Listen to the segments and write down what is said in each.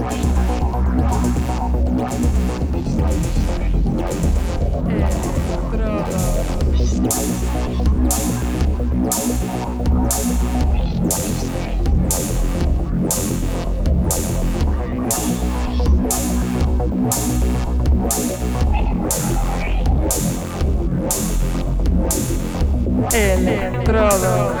Estrada. Electrodos.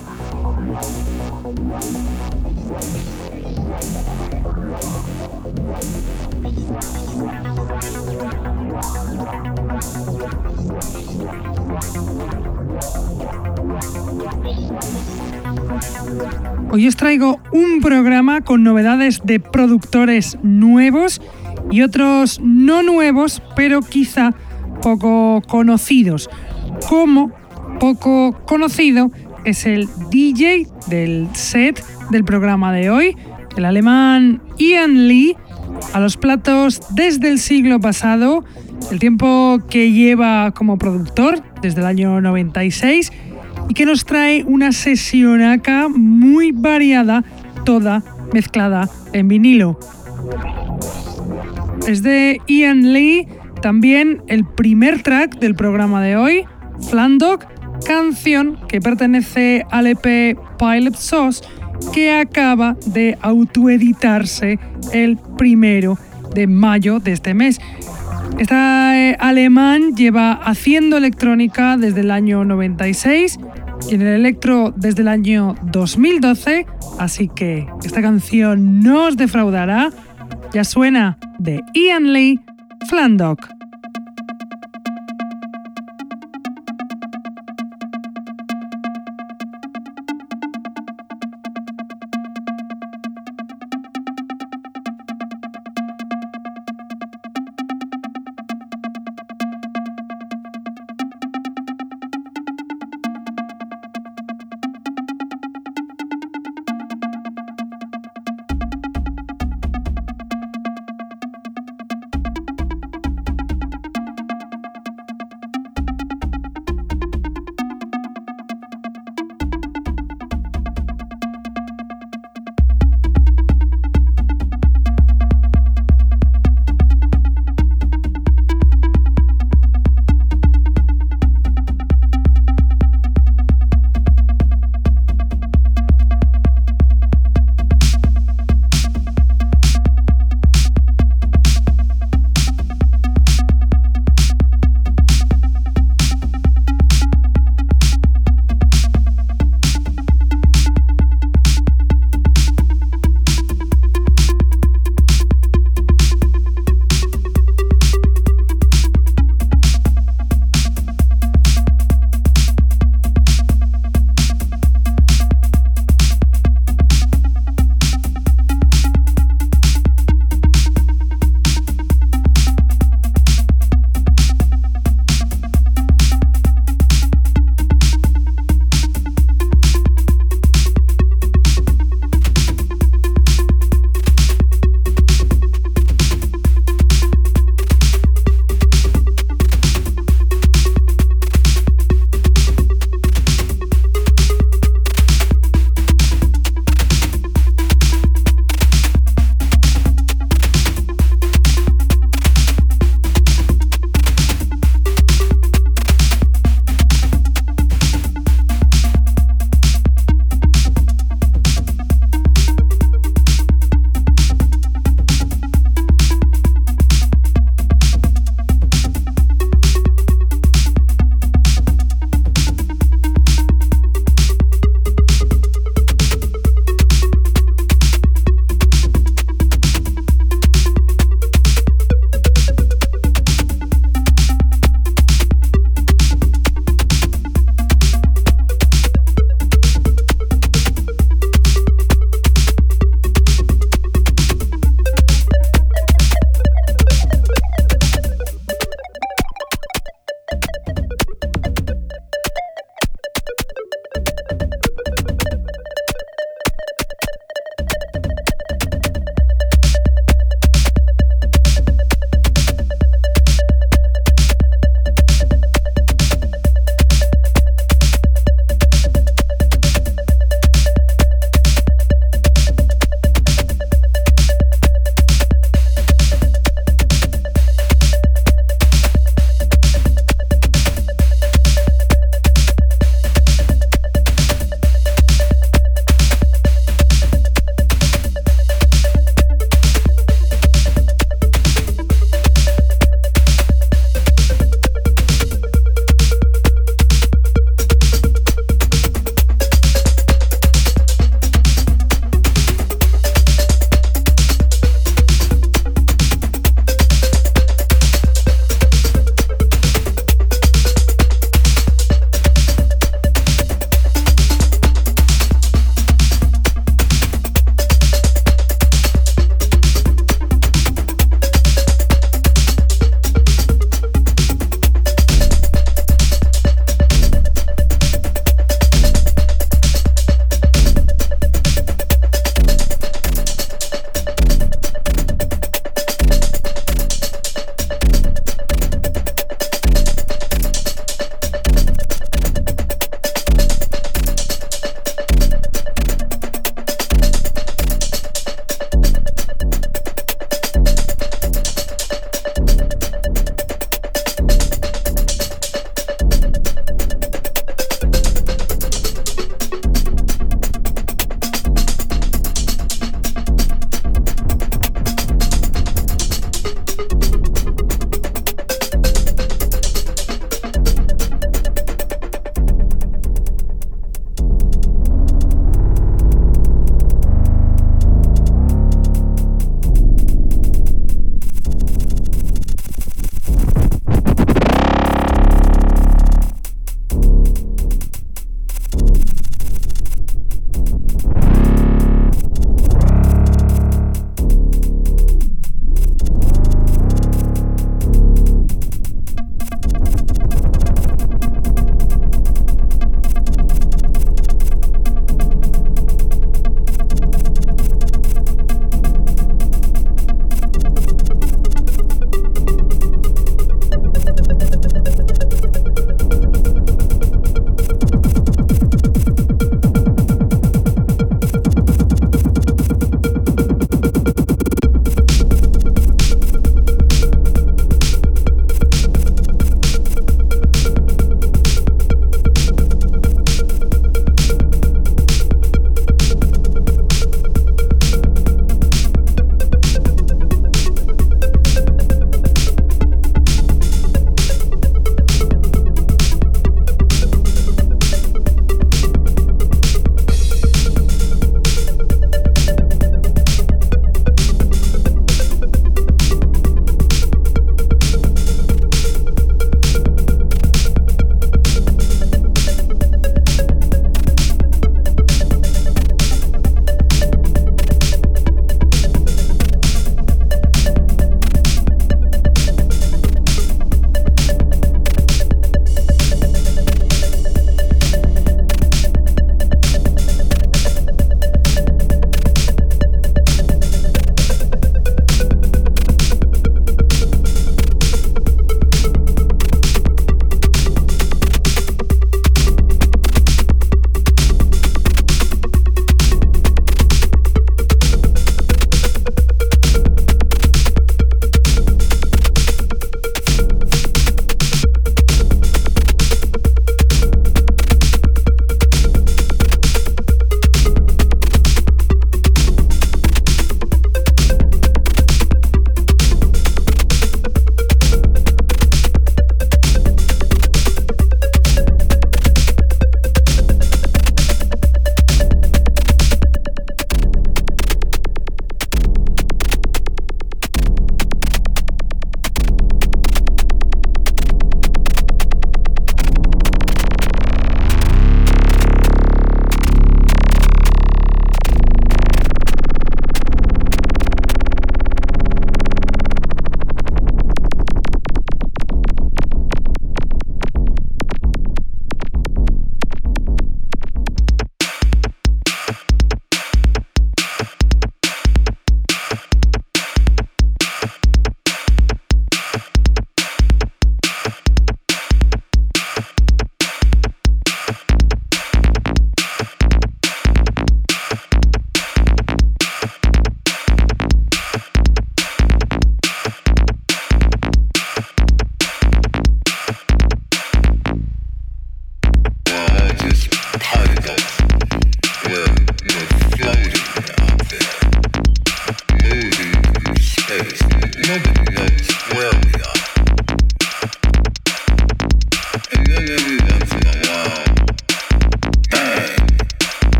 Hoy os traigo un programa con novedades de productores nuevos y otros no nuevos, pero quizá poco conocidos. Como poco conocido es el DJ del set del programa de hoy, el alemán Ian Lee, a los platos desde el siglo pasado, el tiempo que lleva como productor, desde el año 96, y que nos trae una sesión acá muy variada, toda mezclada en vinilo. Es de Ian Lee, también el primer track del programa de hoy, Flandog, canción que pertenece al EP Pilot Sauce que acaba de autoeditarse el primero de mayo de este mes. Este alemán lleva haciendo electrónica desde el año 96 y en el electro desde el año 2012, así que esta canción no os defraudará. Ya suena de Ian Lee, Flandock.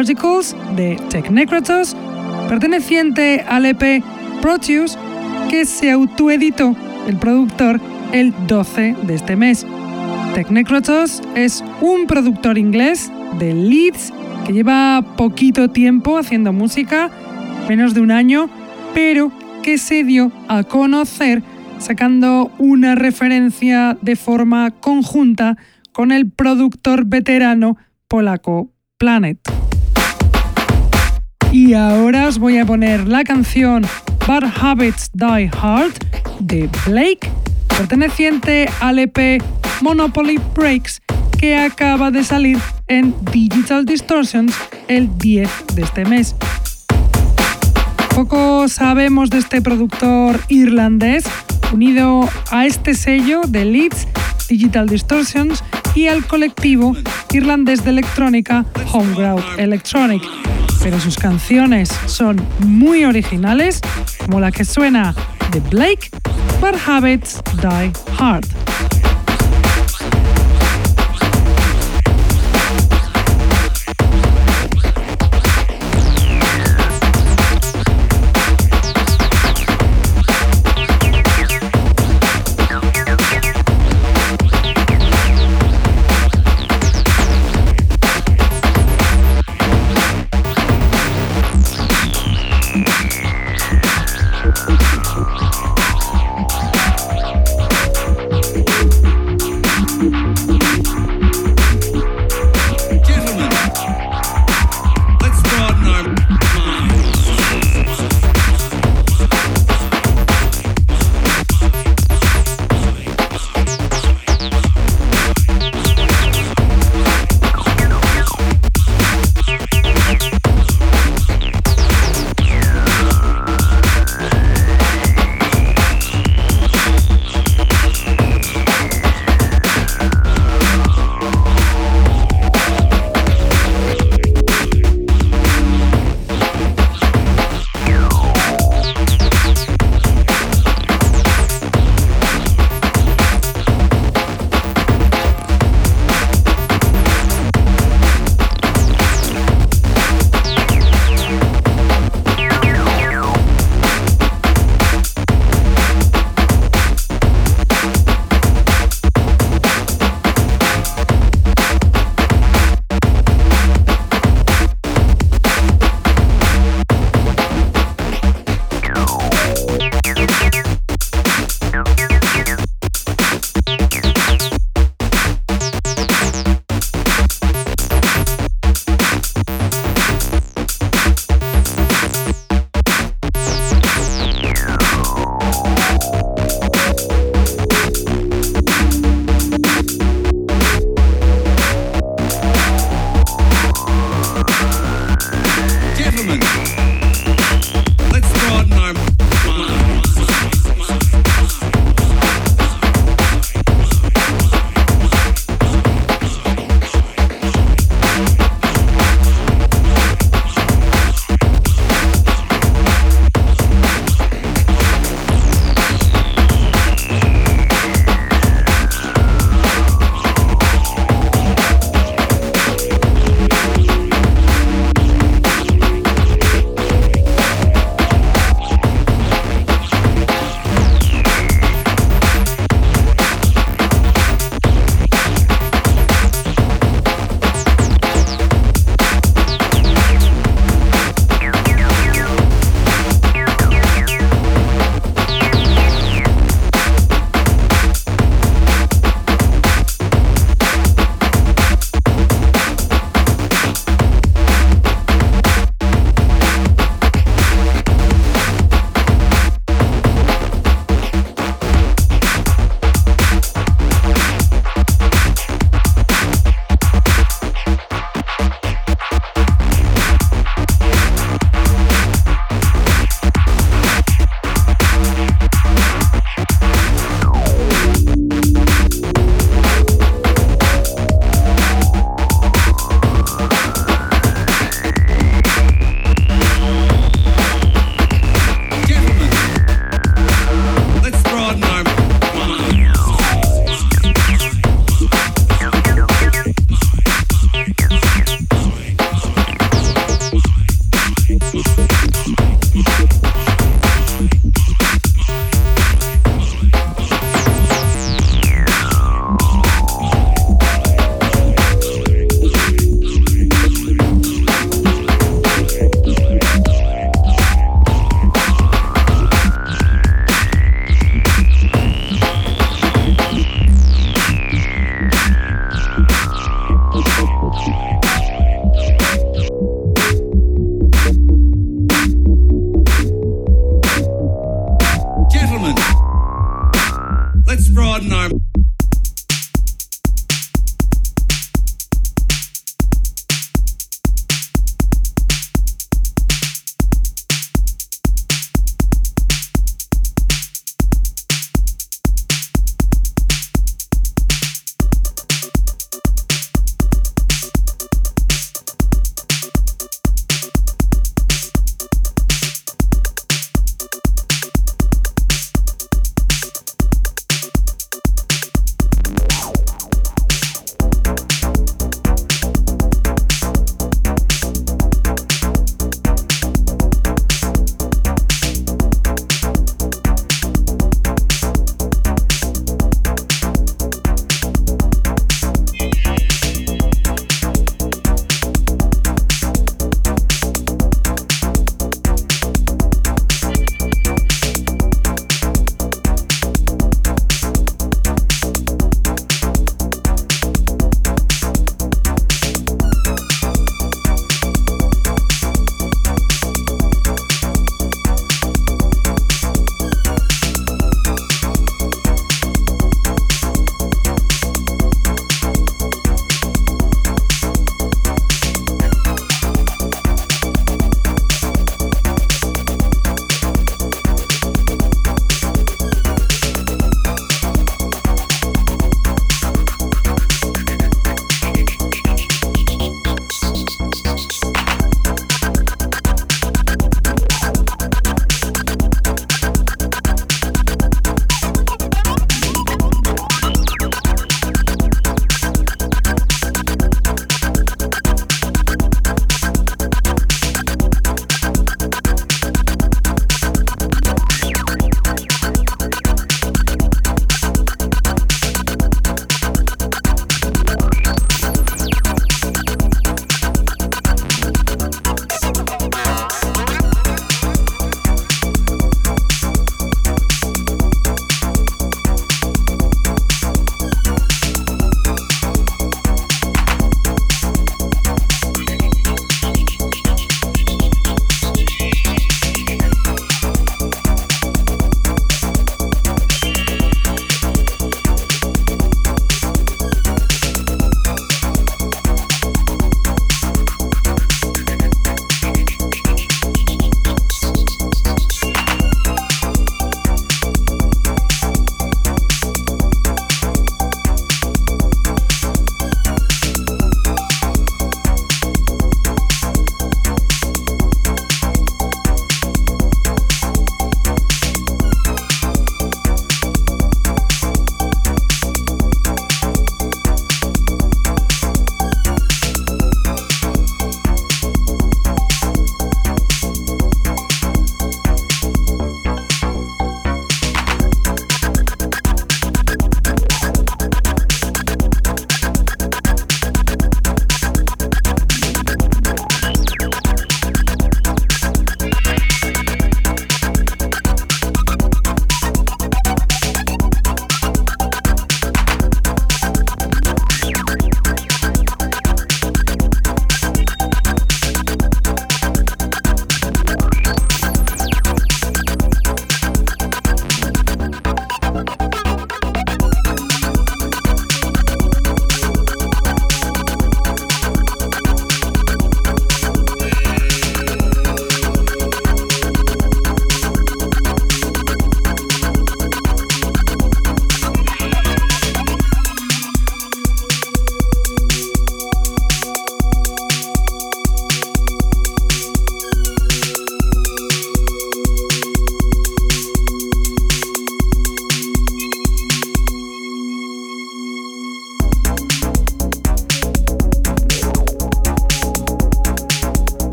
De Technecratos, perteneciente al EP Proteus, que se autoeditó el productor el 12 de este mes. Technecratos es un productor inglés de Leeds que lleva poquito tiempo haciendo música, menos de un año, pero que se dio a conocer sacando una referencia de forma conjunta con el productor veterano polaco Planet. Y ahora os voy a poner la canción Bad Habits Die Hard de Blake, perteneciente al EP Monopoly Breaks, que acaba de salir en Digital Distortions el 10 de este mes. Poco sabemos de este productor irlandés, unido a este sello de Leeds Digital Distortions y al colectivo irlandés de electrónica Homeground Electronic. Pero sus canciones son muy originales, como la que suena de Blake, But Habits Die Hard.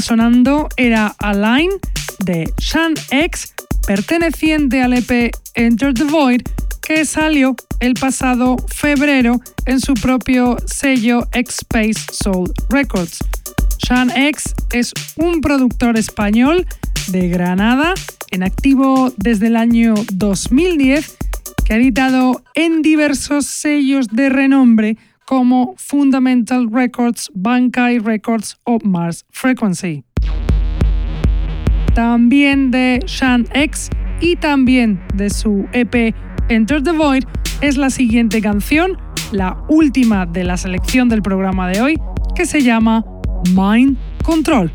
Sonando era Align de Shan X, perteneciente al EP Enter the Void, que salió el pasado febrero en su propio sello X-Space Soul Records. Shan X es un productor español de Granada, en activo desde el año 2010, que ha editado en diversos sellos de renombre como Fundamental Records, Bankai Records o Mars Frequency. También de Shan X y también de su EP Enter the Void es la siguiente canción, la última de la selección del programa de hoy, que se llama Mind Control.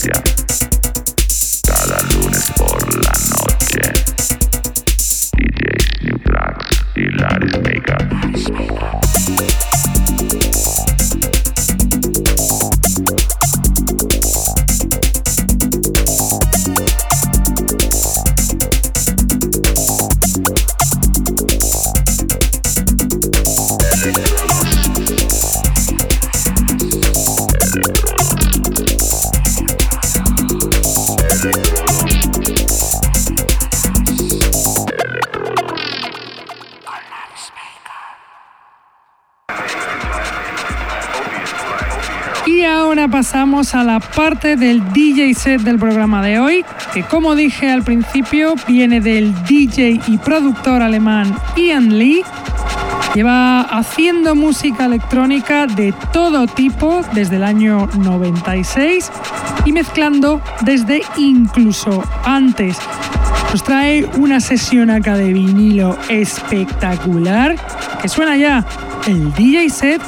Yeah. A la parte del DJ set del programa de hoy, que como dije al principio viene del DJ y productor alemán Ian Lee. Lleva haciendo música electrónica de todo tipo desde el año 96 y mezclando desde incluso antes. Nos trae una sesión acá de vinilo espectacular que suena ya el DJ set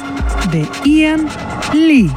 de Ian Lee.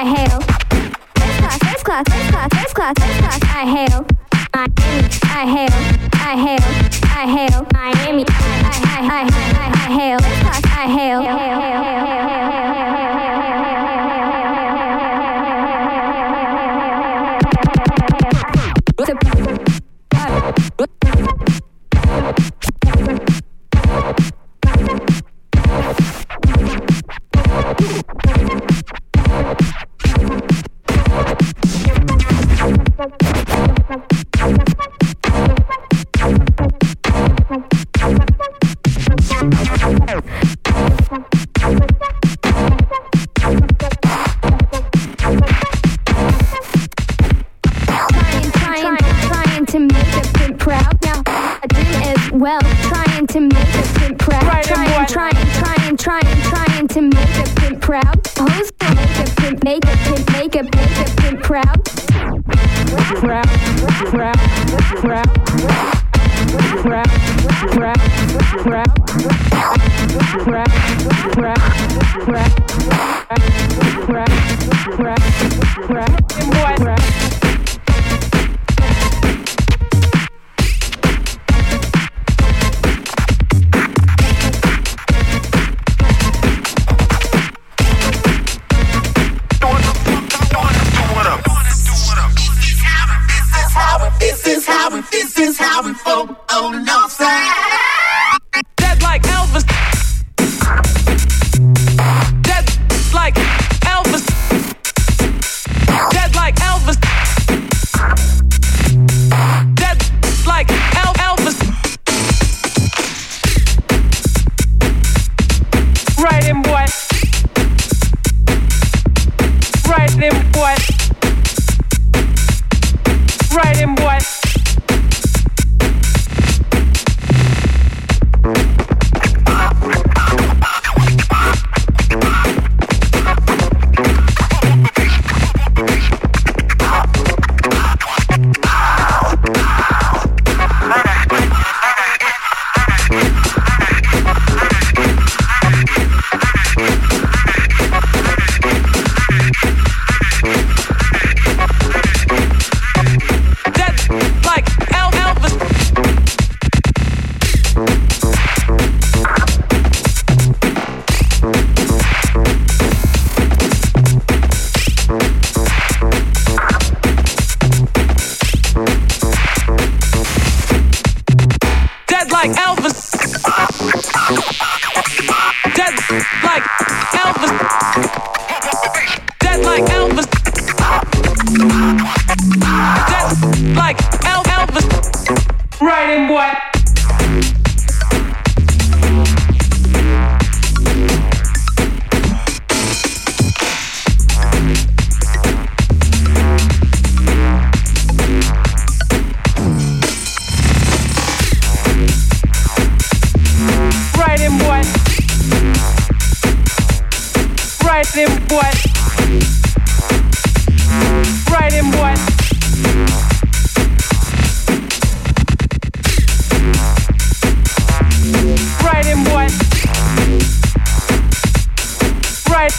I hail. First class, first class, first class, first class, first class, I hail. Miami, I hail, I hail, I hail. Miami, I, I, I, I, I, I hail. First class, I hail. I hail, I hail. well, trying to make a pimp proud. Right trying, trying, trying, trying, trying to make a pimp proud. Who's gonna make a pimp, make a pimp, make a pimp, make a pimp proud. Proud, proud, proud, proud, proud, proud, proud, proud, proud, proud, proud, proud, proud, is how we flow on the north side.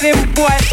them boy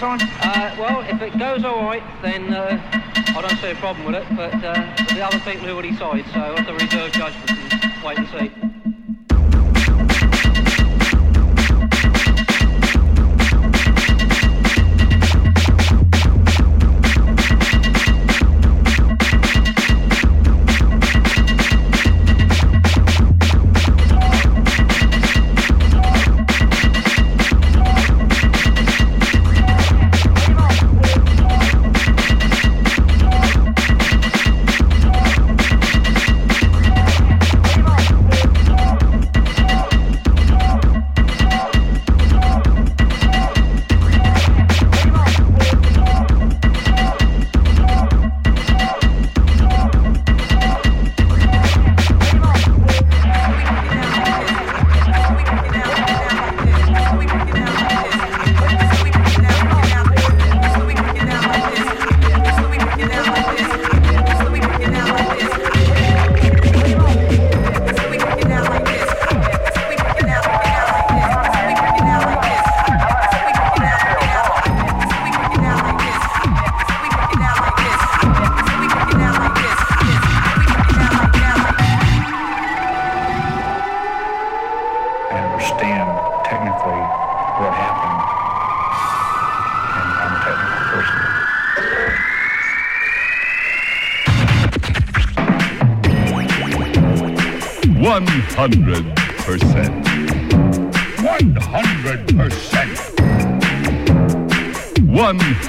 Uh, well, if it goes all right, then uh, I don't see a problem with it. But uh, the other people who will decide, so that's a reserve judgment.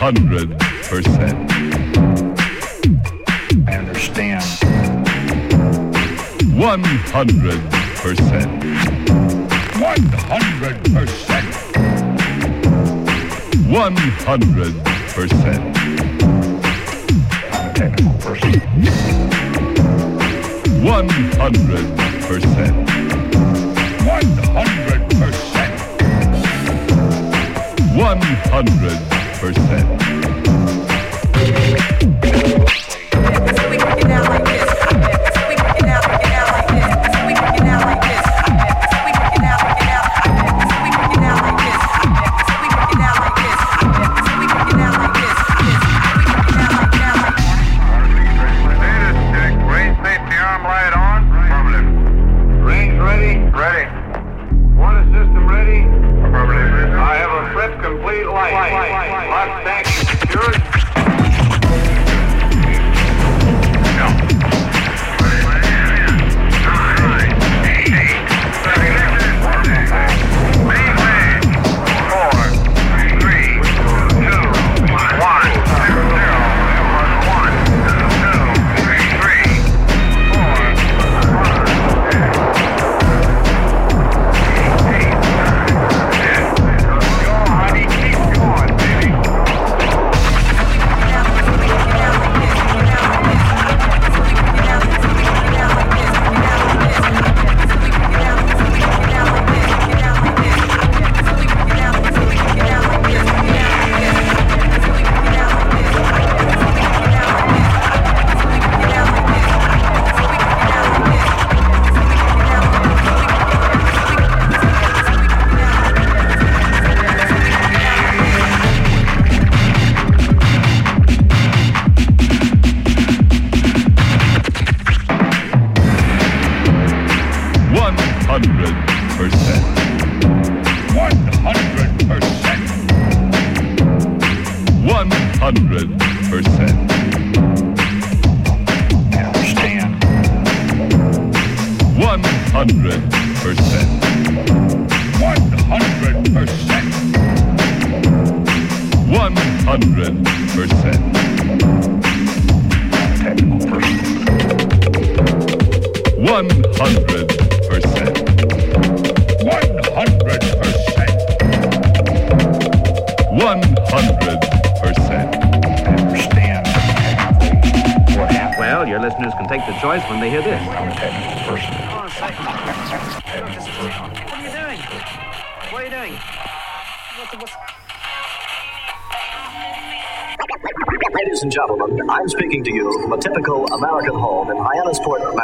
hundred percent. I understand. One hundred percent. One hundred percent. One hundred percent. One hundred percent. One hundred percent. One hundred percent.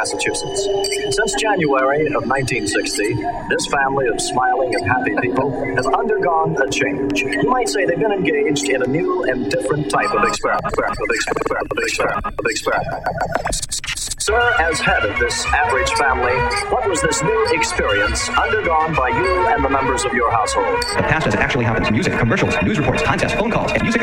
Massachusetts. Since January of 1960, this family of smiling and happy people has undergone a change. You might say they've been engaged in a new and different type of experiment. Sir, as head of this average family, what was this new experience undergone by you and the members of your household? The past has actually happened to music, commercials, news reports, contests, phone calls, and music.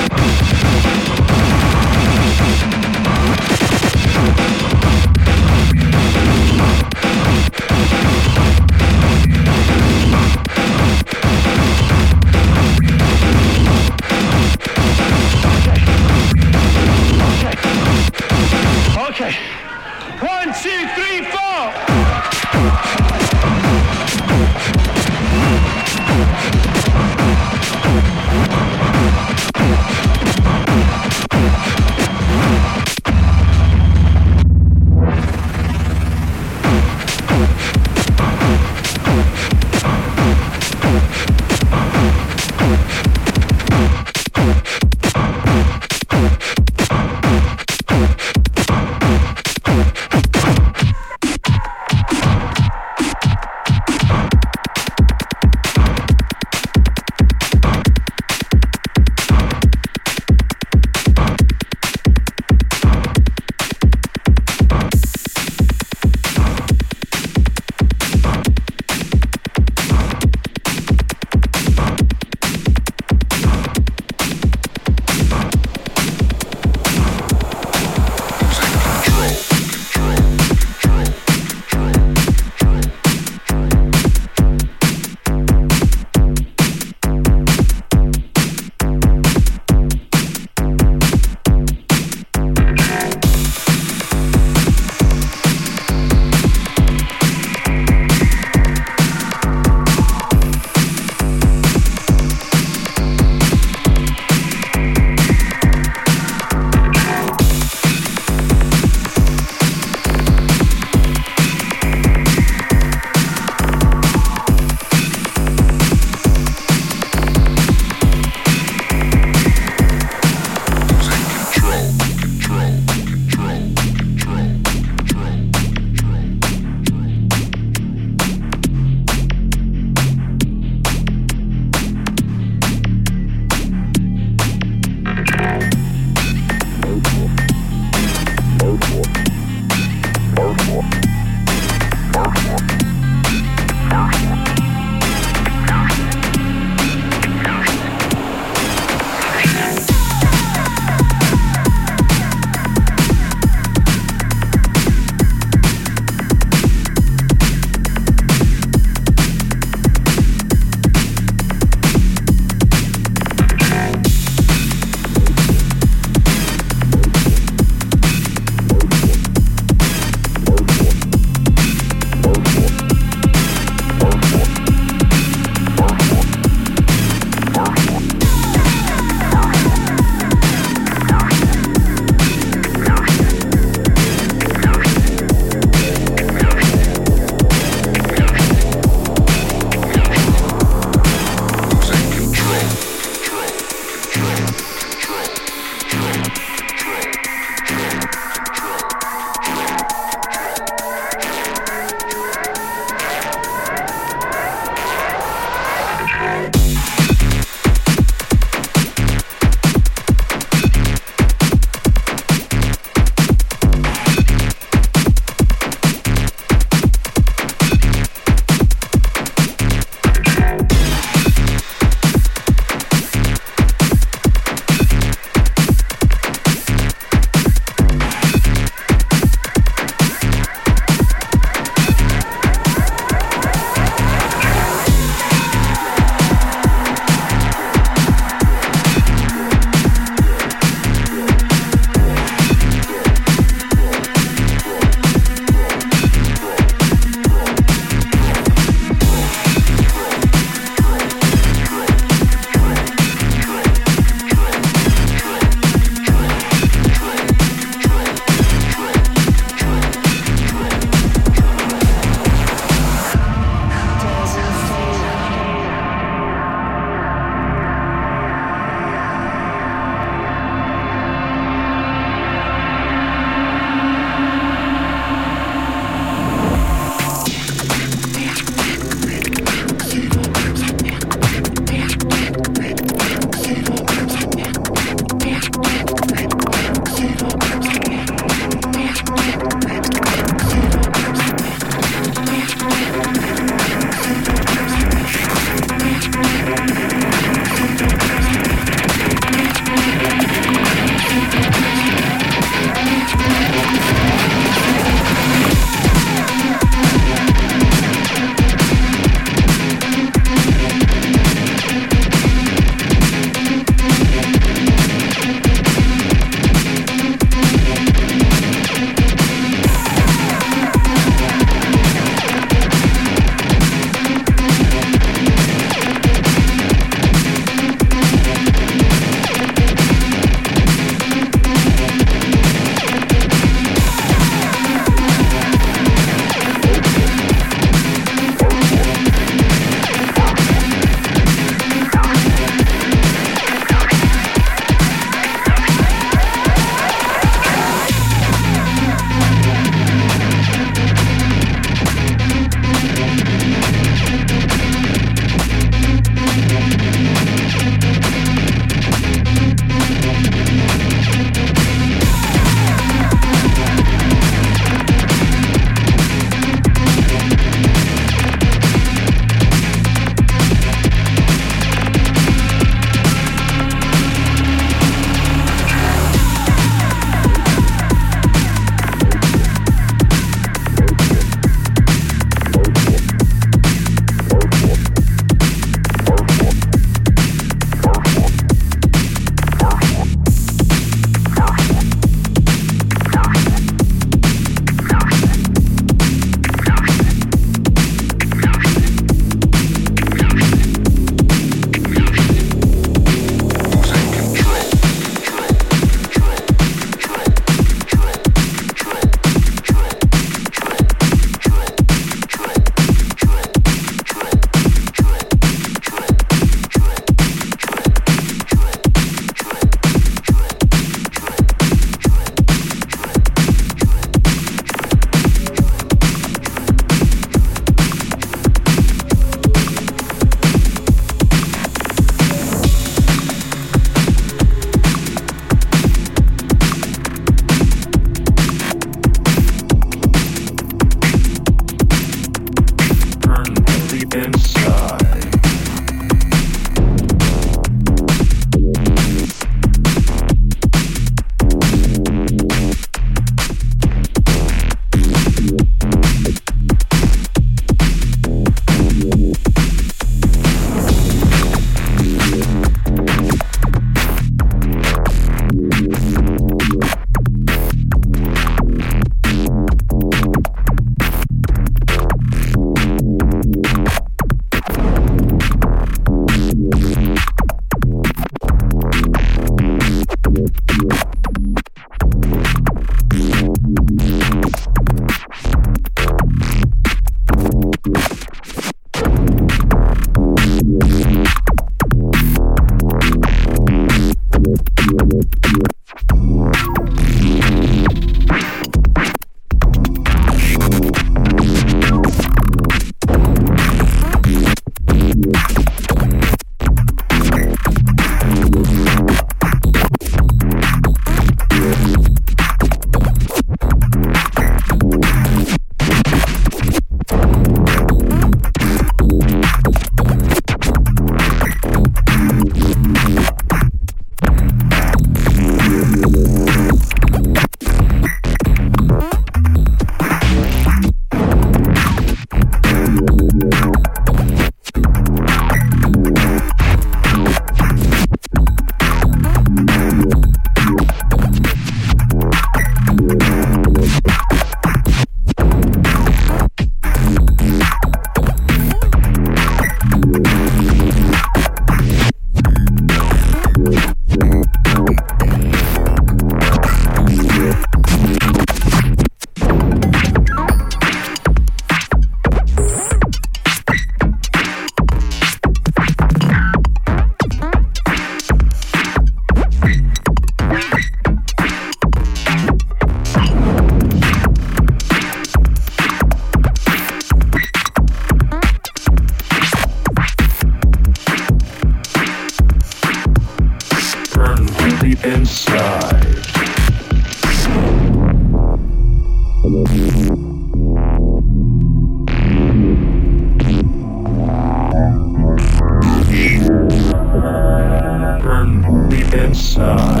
time.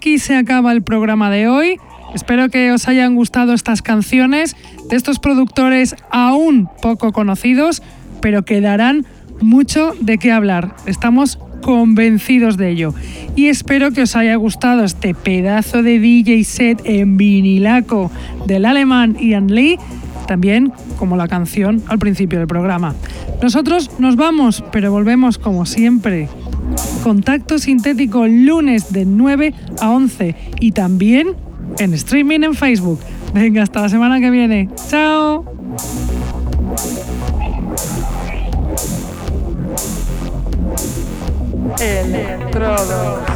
Aquí se acaba el programa de hoy. Espero que os hayan gustado estas canciones de estos productores aún poco conocidos, pero que darán mucho de qué hablar. Estamos convencidos de ello. Y espero que os haya gustado este pedazo de DJ set en vinilaco del alemán Ian Lee, también como la canción al principio del programa. Nosotros nos vamos, pero volvemos como siempre. Contacto Sintético lunes de 9 a 11 y también en streaming en Facebook. Venga, hasta la semana que viene. ¡Chao! Electrodo.